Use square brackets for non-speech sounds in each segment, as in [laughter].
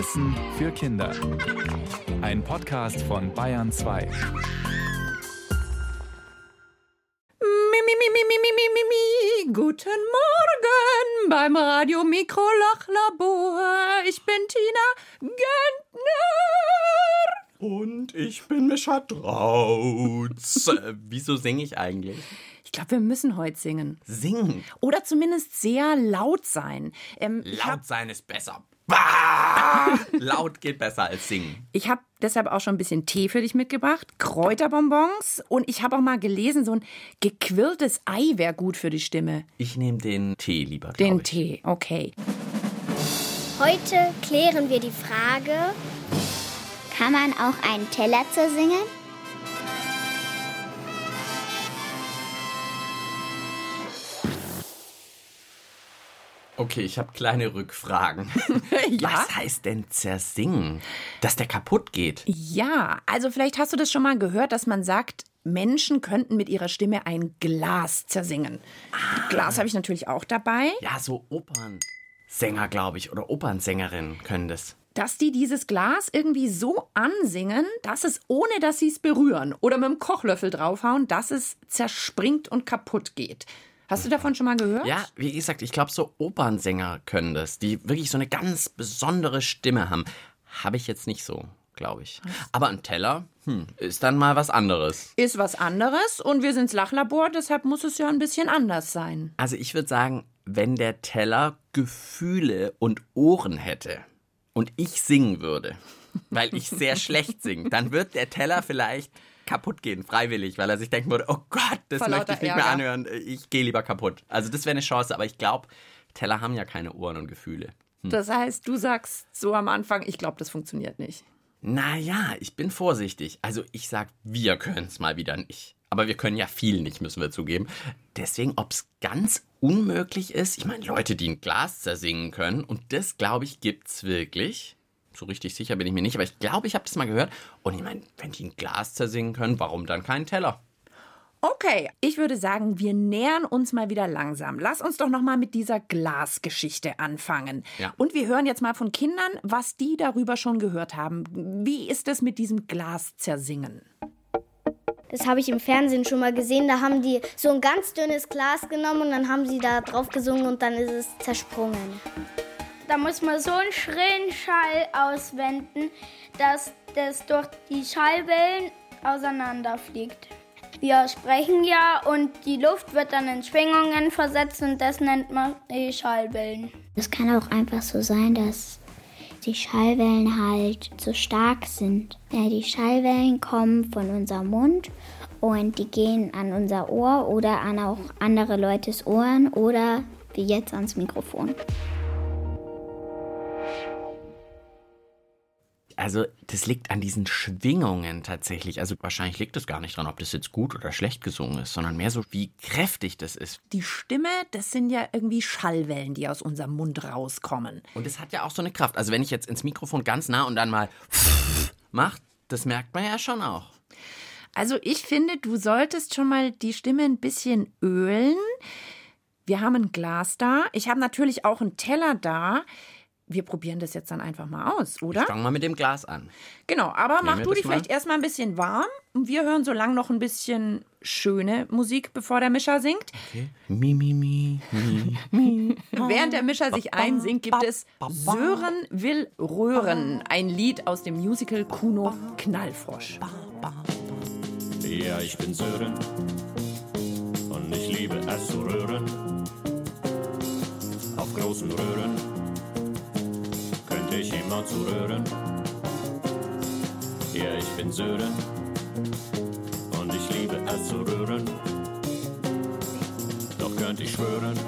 Wissen für Kinder. Ein Podcast von Bayern 2. Guten Morgen beim Radio Mikrolachlabor. Ich bin Tina Gentner. Und ich bin Mischa Trautz. Äh, [laughs] Wieso singe ich eigentlich? Ich glaube, wir müssen heute singen. Singen. Oder zumindest sehr laut sein. Ähm, Laut sein ist besser. Bah! [laughs] Laut geht besser als singen. Ich habe deshalb auch schon ein bisschen Tee für dich mitgebracht, Kräuterbonbons und ich habe auch mal gelesen, so ein gequirltes Ei wäre gut für die Stimme. Ich nehme den Tee lieber, Den ich. Tee, okay. Heute klären wir die Frage, Kann man auch einen Teller zersingen? Okay, ich habe kleine Rückfragen. [laughs] Ja? Was heißt denn zersingen? Dass der kaputt geht? Ja, also vielleicht hast du das schon mal gehört, dass man sagt, Menschen könnten mit ihrer Stimme ein Glas zersingen. Glas habe ich natürlich auch dabei. Ja, so Opernsänger, glaube ich, oder Opernsängerinnen können das. dass die dieses Glas irgendwie so ansingen, dass es, ohne dass sie es berühren oder mit dem Kochlöffel draufhauen, dass es zerspringt und kaputt geht. Hast du davon schon mal gehört? Ja, wie gesagt, ich glaube, so Opernsänger können das, die wirklich so eine ganz besondere Stimme haben. Habe ich jetzt nicht so, glaube ich. Aber ein Teller, hm, ist dann mal was anderes. Ist was anderes und wir sind's Lachlabor, deshalb muss es ja ein bisschen anders sein. Also ich würde sagen, wenn der Teller Gefühle und Ohren hätte und ich singen würde, weil ich sehr [laughs] schlecht singe, dann wird der Teller vielleicht kaputt gehen, freiwillig, weil er sich denken würde, oh Gott, das Vor möchte ich nicht mehr Ärger. anhören, ich gehe lieber kaputt. Also das wäre eine Chance, aber ich glaube, Teller haben ja keine Ohren und Gefühle. Das heißt, du sagst so am Anfang, ich glaube, das funktioniert nicht. Naja, ich bin vorsichtig. Also ich sag, wir können es mal wieder nicht. Aber wir können ja viel nicht, müssen wir zugeben. Deswegen, ob es ganz unmöglich ist, ich meine, Leute, die ein Glas zersingen können, und das, glaube ich, gibt's wirklich. So richtig sicher bin ich mir nicht, aber ich glaube, ich habe das mal gehört. Und ich meine, wenn die ein Glas zersingen können, warum dann keinen Teller? Okay, ich würde sagen, wir nähern uns mal wieder langsam. Lass uns doch noch mal mit dieser Glasgeschichte anfangen. Ja. Und wir hören jetzt mal von Kindern, was die darüber schon gehört haben. Wie ist es mit diesem Glaszersingen? das habe ich im Fernsehen schon mal gesehen, da haben die so ein ganz dünnes Glas genommen und dann haben sie da drauf gesungen und dann ist es zersprungen. Da muss man so einen schrillen Schall auswenden, dass das durch die Schallwellen auseinanderfliegt. Wir sprechen ja und die Luft wird dann in Schwingungen versetzt und das nennt man die Schallwellen. Es kann auch einfach so sein, dass die Schallwellen halt so stark sind. Ja, die Schallwellen kommen von unserem Mund und die gehen an unser Ohr oder an auch andere Leutes Ohren oder wie jetzt ans Mikrofon. Also, das liegt an diesen Schwingungen tatsächlich. Also, wahrscheinlich liegt es gar nicht dran, ob das jetzt gut oder schlecht gesungen ist, sondern mehr so, wie kräftig das ist. Die Stimme, das sind ja irgendwie Schallwellen, die aus unserem Mund rauskommen. Und es hat ja auch so eine Kraft. Also wenn ich jetzt ins Mikrofon ganz nah und dann mal macht, das merkt man ja schon auch. Also ich finde, du solltest schon mal die Stimme ein bisschen ölen. Wir haben ein Glas da. Ich habe natürlich auch einen Teller da. Wir probieren das jetzt dann einfach mal aus, oder? Ich fange mal mit dem Glas an. Genau, aber mach du dich vielleicht mal? erstmal ein bisschen warm. Und wir hören so lang noch ein bisschen schöne Musik, bevor der Mischer singt. Mi, mi, mi, [laughs] mi. Während der Mischer sich einsingt, gibt es Sören will Röhren, ein Lied aus dem Musical Kuno Knallfrosch. Ja, ich bin Sören und ich liebe es zu rühren. Immer zu rühren. Ja, ich bin Sören und ich liebe es zu rühren. Doch könnte ich schwören,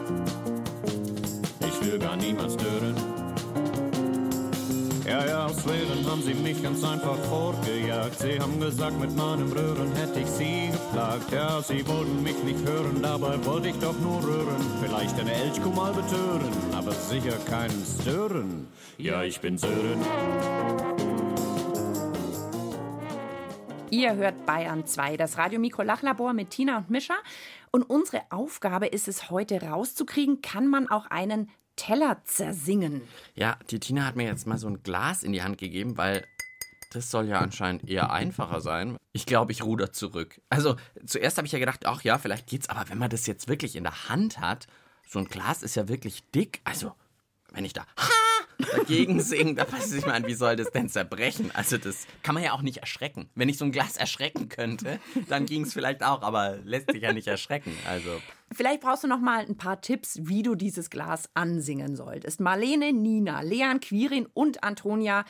ich will gar niemals stören. Ja, ja, aus Röhren haben sie mich ganz einfach fortgejagt. Sie haben gesagt, mit meinem Röhren hätte ich sie geplagt. Ja, sie wollten mich nicht hören, dabei wollte ich doch nur rühren. Vielleicht eine Elchkuh mal betören, aber sicher keinen stören. Ja, ich bin Sören. Ihr hört Bayern 2, das Radio Mikro Lachlabor mit Tina und Mischa. Und unsere Aufgabe ist es heute rauszukriegen, kann man auch einen Teller zersingen. Ja, die Tina hat mir jetzt mal so ein Glas in die Hand gegeben, weil das soll ja anscheinend eher einfacher sein. Ich glaube, ich ruder zurück. Also, zuerst habe ich ja gedacht, ach ja, vielleicht geht's, aber wenn man das jetzt wirklich in der Hand hat, so ein Glas ist ja wirklich dick. Also, wenn ich da ha dagegen singe, da weiß ich mal, wie soll das denn zerbrechen? Also, das kann man ja auch nicht erschrecken. Wenn ich so ein Glas erschrecken könnte, dann ging es vielleicht auch, aber lässt sich ja nicht erschrecken. Also. Vielleicht brauchst du noch mal ein paar Tipps, wie du dieses Glas ansingen solltest. Marlene, Nina, Leon, Quirin und Antonia,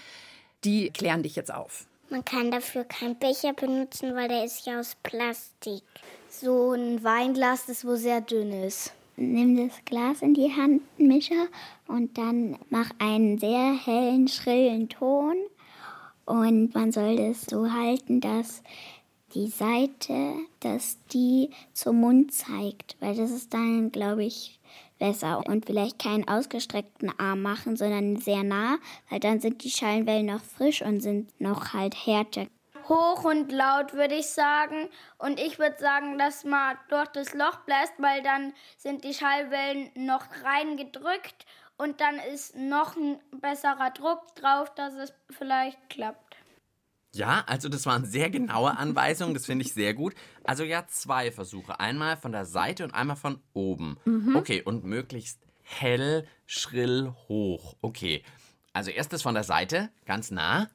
die klären dich jetzt auf. Man kann dafür keinen Becher benutzen, weil der ist ja aus Plastik. So ein Weinglas, das wo sehr dünn ist. Nimm das Glas in die Hand, Mischer, und dann mach einen sehr hellen, schrillen Ton. Und man soll das so halten, dass die Seite, dass die zum Mund zeigt, weil das ist dann, glaube ich, besser. Und vielleicht keinen ausgestreckten Arm machen, sondern sehr nah, weil dann sind die Schallenwellen noch frisch und sind noch halt härter. Hoch und laut würde ich sagen. Und ich würde sagen, dass man durch das Loch bläst, weil dann sind die Schallwellen noch reingedrückt und dann ist noch ein besserer Druck drauf, dass es vielleicht klappt. Ja, also das waren sehr genaue Anweisungen, das finde ich sehr gut. Also ja, zwei Versuche. Einmal von der Seite und einmal von oben. Okay, und möglichst hell, schrill, hoch. Okay. Also erstes von der Seite, ganz nah.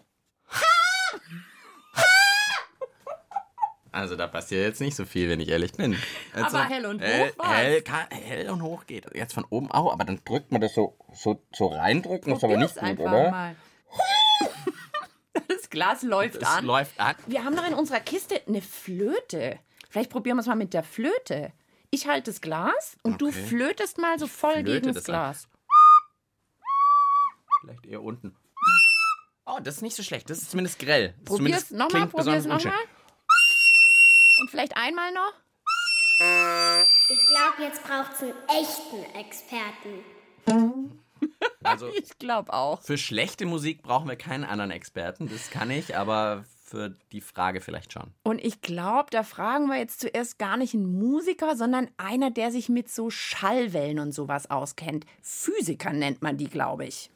Also da passiert jetzt nicht so viel, wenn ich ehrlich bin. Also, Aber hell und hoch hell, hell, hell und hoch geht. Jetzt von oben auch, aber dann drückt man das so, so, so reindrücken, ist aber nicht gut, einfach oder? mal. [laughs] Das Glas läuft Es an. läuft an. Wir haben noch in unserer Kiste eine Flöte. Vielleicht probieren wir es mal mit der Flöte. Ich halte das Glas und du Okay. flötest mal so voll gegen das das an. Glas. Vielleicht eher unten. Oh, das ist nicht so schlecht. Das ist zumindest grell. Das Probier's nochmal, probier's nochmal. Und vielleicht einmal noch. Ich glaube, jetzt braucht es einen echten Experten. Also [laughs] Ich glaube auch. für schlechte Musik brauchen wir keinen anderen Experten. Das kann ich, aber für die Frage vielleicht schon. Und ich glaube, da fragen wir jetzt zuerst gar nicht einen Musiker, sondern einer, der sich mit so Schallwellen und sowas auskennt. Physiker nennt man die, glaube ich.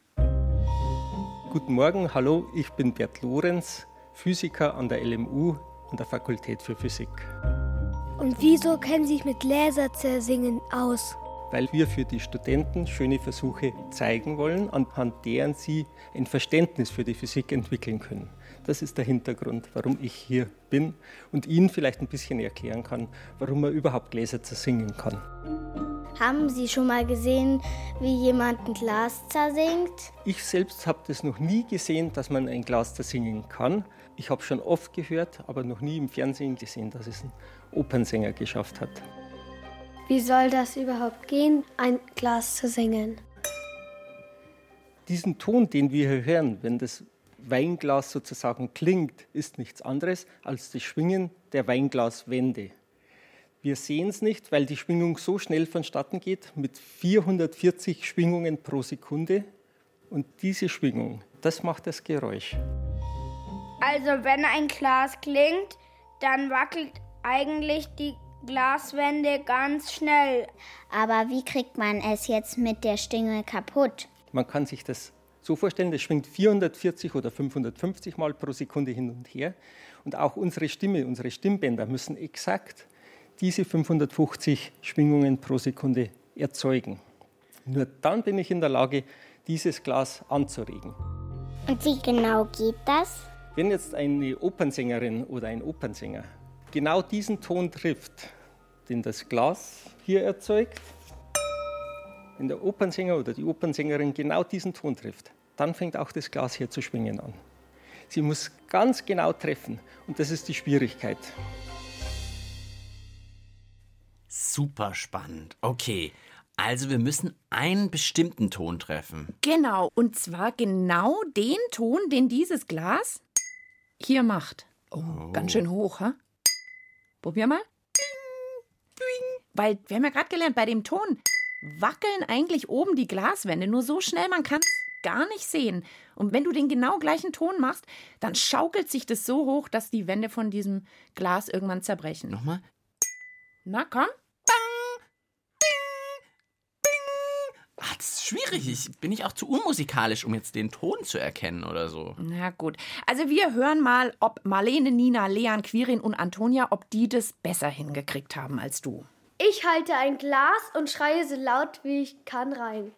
Guten Morgen, hallo, ich bin Bert Lorenz, Physiker an der LMU an der Fakultät für Physik. Und wieso kennen Sie sich mit Laserzählsingen aus? Weil wir für die Studenten schöne Versuche zeigen wollen, anhand deren sie ein Verständnis für die Physik entwickeln können. Das ist der Hintergrund, warum ich hier bin und Ihnen vielleicht ein bisschen erklären kann, warum man überhaupt Gläser zersingen kann. Haben Sie schon mal gesehen, wie jemand ein Glas zersingt? Ich selbst habe das noch nie gesehen, dass man ein Glas zersingen kann. Ich habe schon oft gehört, aber noch nie im Fernsehen gesehen, dass es ein Opernsänger geschafft hat. Wie soll das überhaupt gehen, ein Glas zu singen? Diesen Ton, den wir hier hören, wenn das Weinglas sozusagen klingt, ist nichts anderes als das Schwingen der Weinglaswände. Wir sehen es nicht, weil die Schwingung so schnell vonstatten geht, mit 440 Schwingungen pro Sekunde. Und diese Schwingung, das macht das Geräusch. Also wenn ein Glas klingt, dann wackelt eigentlich die Glaswände ganz schnell. Aber wie kriegt man es jetzt mit der Stinge kaputt? Man kann sich das so vorstellen, das schwingt 440 oder 550 Mal pro Sekunde hin und her. Und auch unsere Stimme, unsere Stimmbänder müssen exakt diese 550 Schwingungen pro Sekunde erzeugen. Nur dann bin ich in der Lage, dieses Glas anzuregen. Und wie genau geht das? Wenn jetzt eine Opernsängerin oder ein Opernsänger genau diesen Ton trifft, den das Glas hier erzeugt, wenn der Opernsänger oder die Opernsängerin genau diesen Ton trifft, dann fängt auch das Glas hier zu schwingen an. Sie muss ganz genau treffen und das ist die Schwierigkeit. Super spannend. Okay. Also wir müssen einen bestimmten Ton treffen. Genau, und zwar genau den Ton, den dieses Glas hier macht. Oh, ganz schön hoch, ha? Probier mal. Ding, ding. Weil wir haben ja gerade gelernt, bei dem Ton wackeln eigentlich oben die Glaswände nur so schnell, man kann es gar nicht sehen. Und wenn du den genau gleichen Ton machst, dann schaukelt sich das so hoch, dass die Wände von diesem Glas irgendwann zerbrechen. Nochmal. Na komm. Das ist schwierig. Ich bin ich auch zu unmusikalisch, um jetzt den Ton zu erkennen oder so. Na gut. Also wir hören mal, ob Marlene, Nina, Leon, Quirin und Antonia, ob die das besser hingekriegt haben als du. Ich halte ein Glas und schreie so laut wie ich kann rein.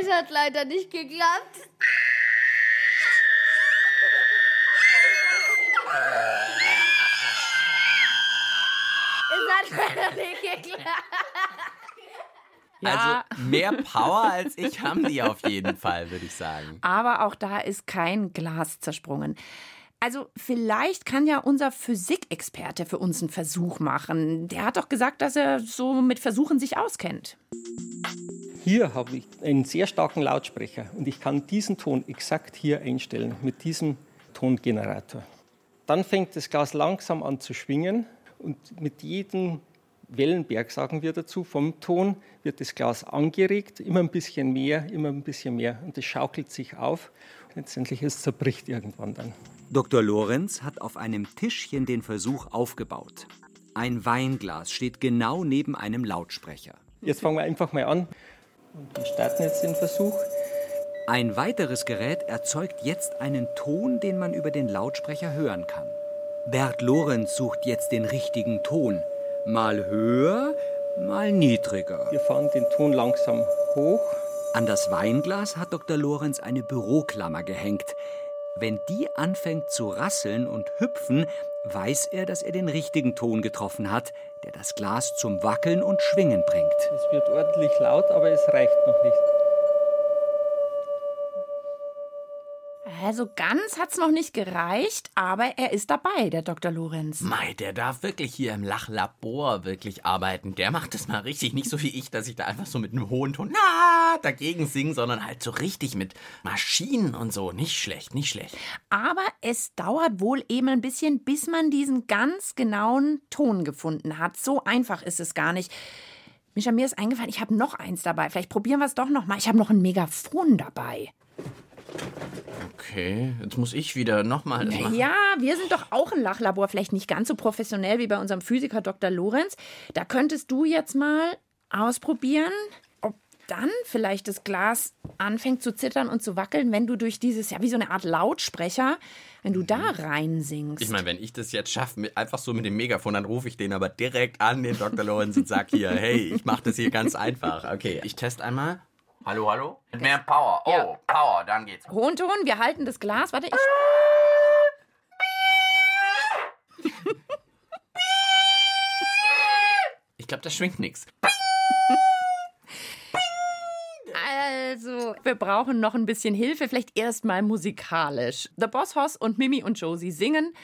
es hat leider nicht geklappt. es hat leider nicht geklappt. [laughs] Ja. Also mehr Power als ich haben die auf jeden Fall, würde ich sagen. Aber auch da ist kein Glas zersprungen. Also vielleicht kann ja unser Physikexperte für uns einen Versuch machen. Der hat doch gesagt, dass er so mit Versuchen sich auskennt. Hier habe ich einen sehr starken Lautsprecher und ich kann diesen Ton exakt hier einstellen mit diesem Tongenerator. Dann fängt das Glas langsam an zu schwingen und mit jedem Wellenberg, sagen wir dazu, vom Ton wird das Glas angeregt, immer ein bisschen mehr, immer ein bisschen mehr und es schaukelt sich auf. Letztendlich es zerbricht irgendwann dann. Dr. Lorenz hat auf einem Tischchen den Versuch aufgebaut. Ein Weinglas steht genau neben einem Lautsprecher. Jetzt fangen wir einfach mal an und wir starten jetzt den Versuch. Ein weiteres Gerät erzeugt jetzt einen Ton, den man über den Lautsprecher hören kann. Bert Lorenz sucht jetzt den richtigen Ton. Mal höher, mal niedriger. Wir fahren den Ton langsam hoch. An das Weinglas hat Dr. Lorenz eine Büroklammer gehängt. Wenn die anfängt zu rasseln und hüpfen, weiß er, dass er den richtigen Ton getroffen hat, der das Glas zum Wackeln und Schwingen bringt. Es wird ordentlich laut, aber es reicht noch nicht. Also ganz hat's noch nicht gereicht, aber er ist dabei, der Dr. Lorenz. Mei, der darf wirklich hier im Lachlabor wirklich arbeiten. Der macht es mal richtig, nicht so wie ich, dass ich da einfach so mit einem hohen Ton na, dagegen singe, sondern halt so richtig mit Maschinen und so. Nicht schlecht, nicht schlecht. Aber es dauert wohl eben ein bisschen, bis man diesen ganz genauen Ton gefunden hat. So einfach ist es gar nicht. Mischa, mir ist eingefallen, ich habe noch eins dabei. Vielleicht probieren wir es doch noch mal. Ich habe noch ein Megafon dabei. Okay, jetzt muss ich wieder nochmal das machen. Ja, wir sind doch auch ein Lachlabor, vielleicht nicht ganz so professionell wie bei unserem Physiker Dr. Lorenz. Da könntest du jetzt mal ausprobieren, ob dann vielleicht das Glas anfängt zu zittern und zu wackeln, wenn du durch dieses, ja, wie so eine Art Lautsprecher, wenn du da reinsingst. Ich meine, wenn ich das jetzt schaffe, einfach so mit dem Megafon, dann rufe ich den aber direkt an, den Dr. Lorenz, und sag hier, hey, ich mache das hier ganz einfach. Okay, ich teste einmal. Hallo, hallo? Mit mehr Power. Oh, Ja. Power, dann geht's. Hohen Ton, wir halten das Glas. Warte, ich. Ich glaube, das schwingt nichts. Also, wir brauchen noch ein bisschen Hilfe, vielleicht erstmal musikalisch. The Boss Hoss und Mimi und Josie singen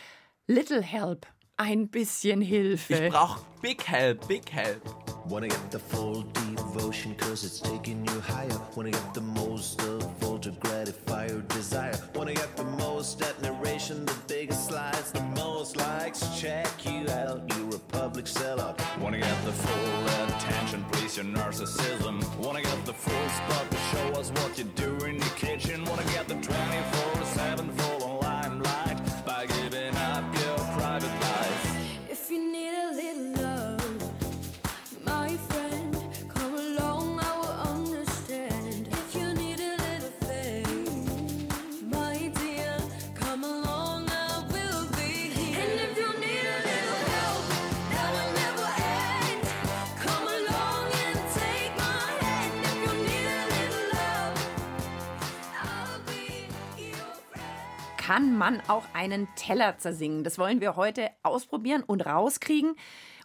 Little Help. Ein bisschen Hilfe. Ich brauch Big Help, Big Help. Wanna get the full devotion cause it's taking you higher. Wanna get the most of all to gratify your desire. Wanna get the most admiration, the biggest slides, the most likes. Check you out, you a public sellout. Wanna get the full attention, please your narcissism. Kann man auch einen Teller zersingen. Das wollen wir heute ausprobieren und rauskriegen.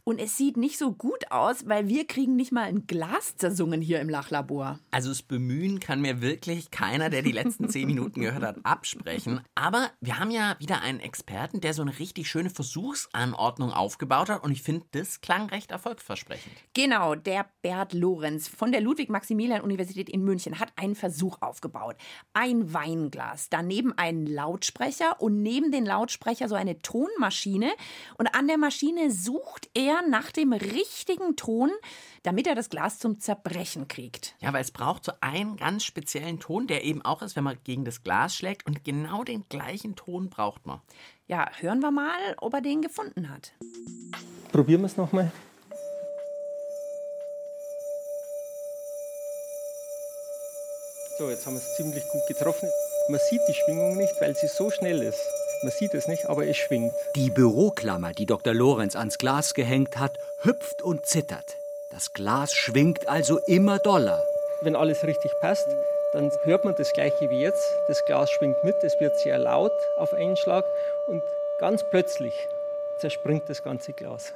Und es sieht nicht so gut aus, weil wir kriegen nicht mal ein Glas zersungen hier im Lachlabor. Also das Bemühen kann mir wirklich keiner, der die letzten zehn Minuten gehört hat, absprechen. Aber wir haben ja wieder einen Experten, der so eine richtig schöne Versuchsanordnung aufgebaut hat. Und ich finde, das klang recht erfolgsversprechend. Genau, der Bert Lorenz von der Ludwig-Maximilian-Universität in München hat einen Versuch aufgebaut. Ein Weinglas, daneben einen Lautsprecher und neben den Lautsprecher so eine Tonmaschine. Und an der Maschine sucht er er nach dem richtigen Ton, damit er das Glas zum Zerbrechen kriegt. Ja, weil es braucht so einen ganz speziellen Ton, der eben auch ist, wenn man gegen das Glas schlägt. Und genau den gleichen Ton braucht man. Ja, hören wir mal, ob er den gefunden hat. Probieren wir es nochmal. So, jetzt haben wir es ziemlich gut getroffen. Man sieht die Schwingung nicht, weil sie so schnell ist. Man sieht es nicht, aber es schwingt. Die Büroklammer, die Dr. Lorenz ans Glas gehängt hat, hüpft und zittert. Das Glas schwingt also immer doller. Wenn alles richtig passt, dann hört man das gleiche wie jetzt. Das Glas schwingt mit, es wird sehr laut auf einen Schlag und ganz plötzlich zerspringt das ganze Glas.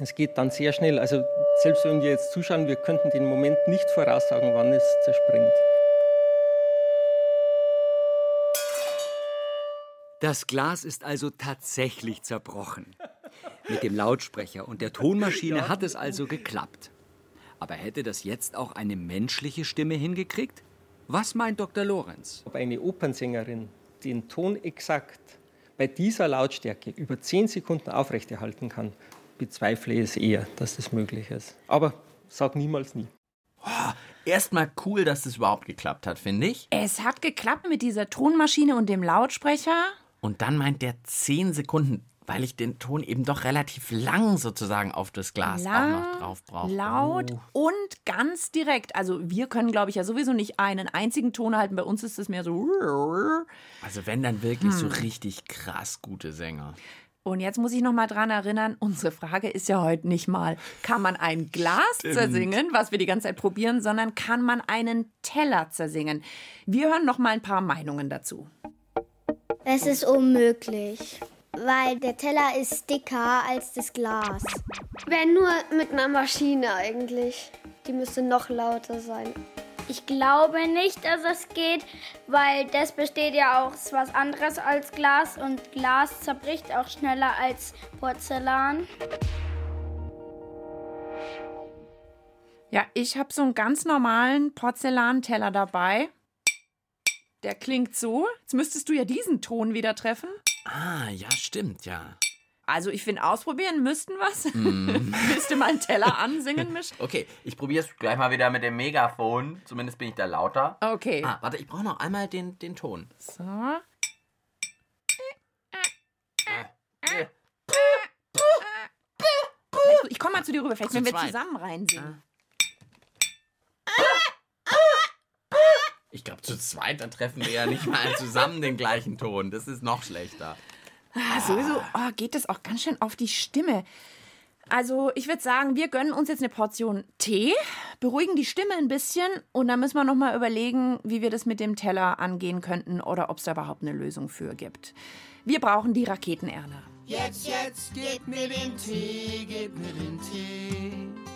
Es geht dann sehr schnell. Also selbst wenn wir jetzt zuschauen, wir könnten den Moment nicht voraussagen, wann es zerspringt. Das Glas ist also tatsächlich zerbrochen. Mit dem Lautsprecher und der Tonmaschine hat es also geklappt. Aber hätte das jetzt auch eine menschliche Stimme hingekriegt? Was meint Dr. Lorenz? Ob eine Opernsängerin den Ton exakt bei dieser Lautstärke über 10 Sekunden aufrechterhalten kann, bezweifle ich es eher, dass das möglich ist. Aber sag niemals nie. Erstmal cool, dass das überhaupt geklappt hat, finde ich. Es hat geklappt mit dieser Tonmaschine und dem Lautsprecher. Und dann meint der 10 Sekunden, weil ich den Ton eben doch relativ lang sozusagen auf das Glas auch Lang, noch drauf brauche. laut Oh. und ganz direkt. Also wir können, glaube ich, ja sowieso nicht einen einzigen Ton halten. Bei uns ist es mehr so. Also wenn dann wirklich so Hm. richtig krass gute Sänger. Und jetzt muss ich noch mal dran erinnern, unsere Frage ist ja heute nicht mal, kann man ein Glas Stimmt. zersingen, was wir die ganze Zeit probieren, sondern kann man einen Teller zersingen. Wir hören noch mal ein paar Meinungen dazu. Es ist unmöglich, weil der Teller ist dicker als das Glas. Wenn nur mit einer Maschine eigentlich. Die müsste noch lauter sein. Ich glaube nicht, dass es geht, weil das besteht ja aus was anderes als Glas und Glas zerbricht auch schneller als Porzellan. Ja, ich habe so einen ganz normalen Porzellanteller dabei. Der klingt so. Jetzt müsstest du ja diesen Ton wieder treffen. Ah, ja, stimmt, ja. Also ich finde, ausprobieren müssten was. Mm. Willst du mal einen Teller ansingen mischen? Okay, ich probiere es gleich mal wieder mit dem Megafon. Zumindest bin ich da lauter. Okay. Ah, warte, ich brauche noch einmal den, den Ton. So. Ich komme mal zu dir rüber, vielleicht wenn wir zusammen reinsingen. Ich glaube, zu zweit, dann treffen wir ja nicht mal zusammen den gleichen Ton. Das ist noch schlechter. Ah, sowieso oh, geht das auch ganz schön auf die Stimme. Also ich würde sagen, wir gönnen uns jetzt eine Portion Tee, beruhigen die Stimme ein bisschen und dann müssen wir noch mal überlegen, wie wir das mit dem Teller angehen könnten oder ob es da überhaupt eine Lösung für gibt. Wir brauchen die Raketenerna. Jetzt, jetzt, gib mir den Tee, gib mir den Tee.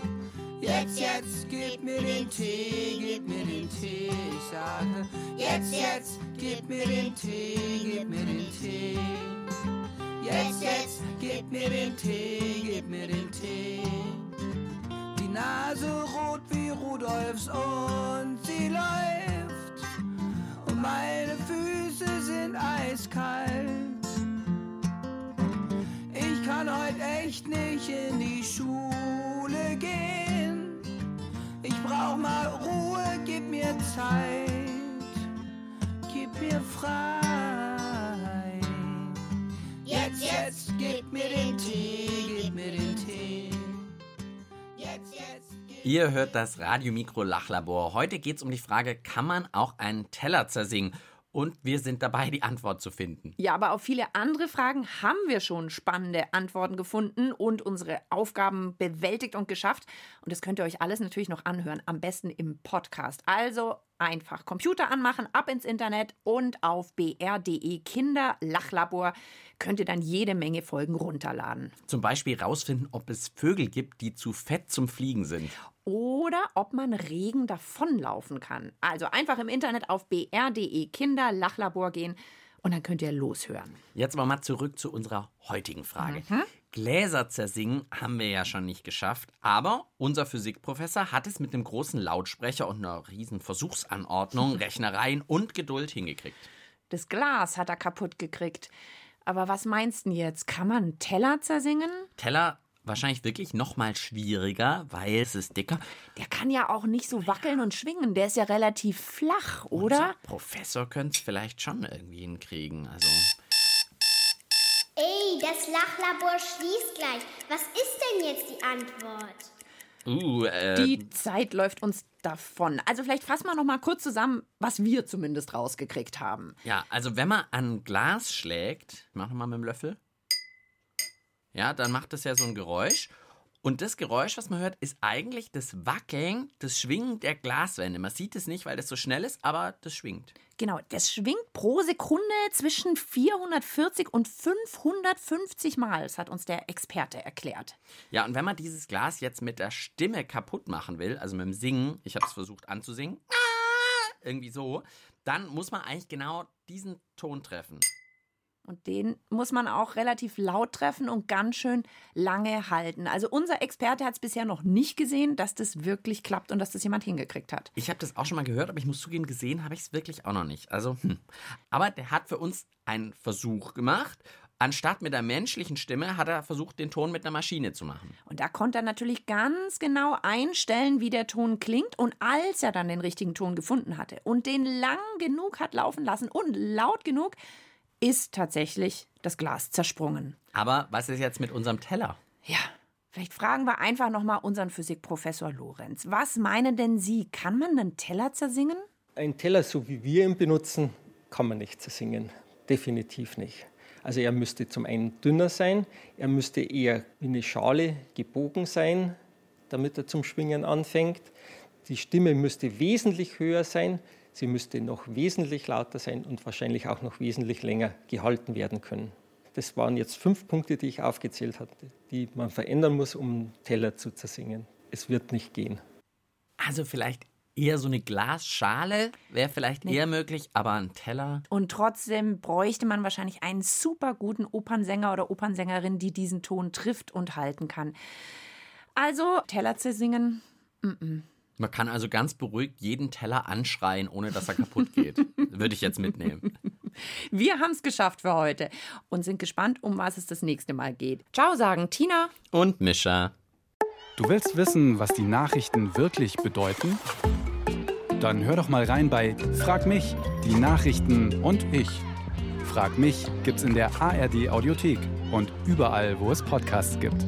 Jetzt, jetzt, gib mir den Tee, gib mir den Tee. Ich sage, jetzt, jetzt, gib mir den Tee, gib mir den Tee. Jetzt, jetzt, gib mir den Tee, gib mir den Tee. Die Nase rot wie Rudolfs und sie läuft. Zeit, gib mir frei. Jetzt, jetzt, gib mir den Tee, gib mir den Tee. Jetzt, jetzt. Ihr hört das Radiomikro Lachlabor. Heute geht es um die Frage, kann man auch einen Teller zersingen? Und wir sind dabei, die Antwort zu finden. Ja, aber auf viele andere Fragen haben wir schon spannende Antworten gefunden und unsere Aufgaben bewältigt und geschafft. Und das könnt ihr euch alles natürlich noch anhören, am besten im Podcast. Also einfach Computer anmachen, ab ins Internet und auf br.de Kinderlachlabor könnt ihr dann jede Menge Folgen runterladen. Zum Beispiel rausfinden, ob es Vögel gibt, die zu fett zum Fliegen sind. Oder ob man Regen davonlaufen kann. Also einfach im Internet auf br.de Kinderlachlabor gehen und dann könnt ihr loshören. Jetzt aber mal zurück zu unserer heutigen Frage. Mhm. Gläser zersingen haben wir ja schon nicht geschafft, aber unser Physikprofessor hat es mit einem großen Lautsprecher und einer riesen Versuchsanordnung, [laughs] Rechnereien und Geduld hingekriegt. Das Glas hat er kaputt gekriegt. Aber was meinst du jetzt? Kann man Teller zersingen? Teller wahrscheinlich wirklich noch mal schwieriger, weil es ist dicker. Der kann ja auch nicht so wackeln und schwingen. Der ist ja relativ flach, oder? Unser Professor könnte es vielleicht schon irgendwie hinkriegen. Also Ey, das Lachlabor schließt gleich. Was ist denn jetzt die Antwort? Uh, äh, Die Zeit läuft uns davon. Also vielleicht fassen wir noch mal kurz zusammen, was wir zumindest rausgekriegt haben. Ja, also wenn man an Glas schlägt, mach noch mal mit dem Löffel. Ja, dann macht das ja so ein Geräusch. Und das Geräusch, was man hört, ist eigentlich das Wackeln, das Schwingen der Glaswände. Man sieht es nicht, weil das so schnell ist, aber das schwingt. Genau, das schwingt pro Sekunde zwischen 440 und 550 Mal, das hat uns der Experte erklärt. Ja, und wenn man dieses Glas jetzt mit der Stimme kaputt machen will, also mit dem Singen, ich habe es versucht anzusingen, ah, irgendwie so, dann muss man eigentlich genau diesen Ton treffen. Und den muss man auch relativ laut treffen und ganz schön lange halten. Also unser Experte hat es bisher noch nicht gesehen, dass das wirklich klappt und dass das jemand hingekriegt hat. Ich habe das auch schon mal gehört, aber ich muss zugeben, gesehen habe ich es wirklich auch noch nicht. Also, hm. Aber der hat für uns einen Versuch gemacht. Anstatt mit der menschlichen Stimme hat er versucht, den Ton mit einer Maschine zu machen. Und da konnte er natürlich ganz genau einstellen, wie der Ton klingt. Und als er dann den richtigen Ton gefunden hatte und den lang genug hat laufen lassen und laut genug, ist tatsächlich das Glas zersprungen. Aber was ist jetzt mit unserem Teller? Ja, vielleicht fragen wir einfach noch mal unseren Physikprofessor Lorenz. Was meinen denn Sie? Kann man einen Teller zersingen? Ein Teller, so wie wir ihn benutzen, kann man nicht zersingen. Definitiv nicht. Also er müsste zum einen dünner sein, er müsste eher wie eine Schale gebogen sein, damit er zum Schwingen anfängt. Die Stimme müsste wesentlich höher sein, sie müsste noch wesentlich lauter sein und wahrscheinlich auch noch wesentlich länger gehalten werden können. Das waren jetzt fünf Punkte, die ich aufgezählt hatte, die man verändern muss, um Teller zu zersingen. Es wird nicht gehen. Also vielleicht eher so eine Glasschale wäre vielleicht eher möglich, aber ein Teller. Und trotzdem bräuchte man wahrscheinlich einen super guten Opernsänger oder Opernsängerin, die diesen Ton trifft und halten kann. Also Teller zersingen, mm -mm. Man kann also ganz beruhigt jeden Teller anschreien, ohne dass er kaputt geht. [laughs] Würde ich jetzt mitnehmen. Wir haben es geschafft für heute und sind gespannt, um was es das nächste Mal geht. Ciao sagen Tina. Und Mischa. Du willst wissen, was die Nachrichten wirklich bedeuten? Dann hör doch mal rein bei Frag mich, die Nachrichten und ich. Frag mich gibt's in der ARD Audiothek und überall, wo es Podcasts gibt.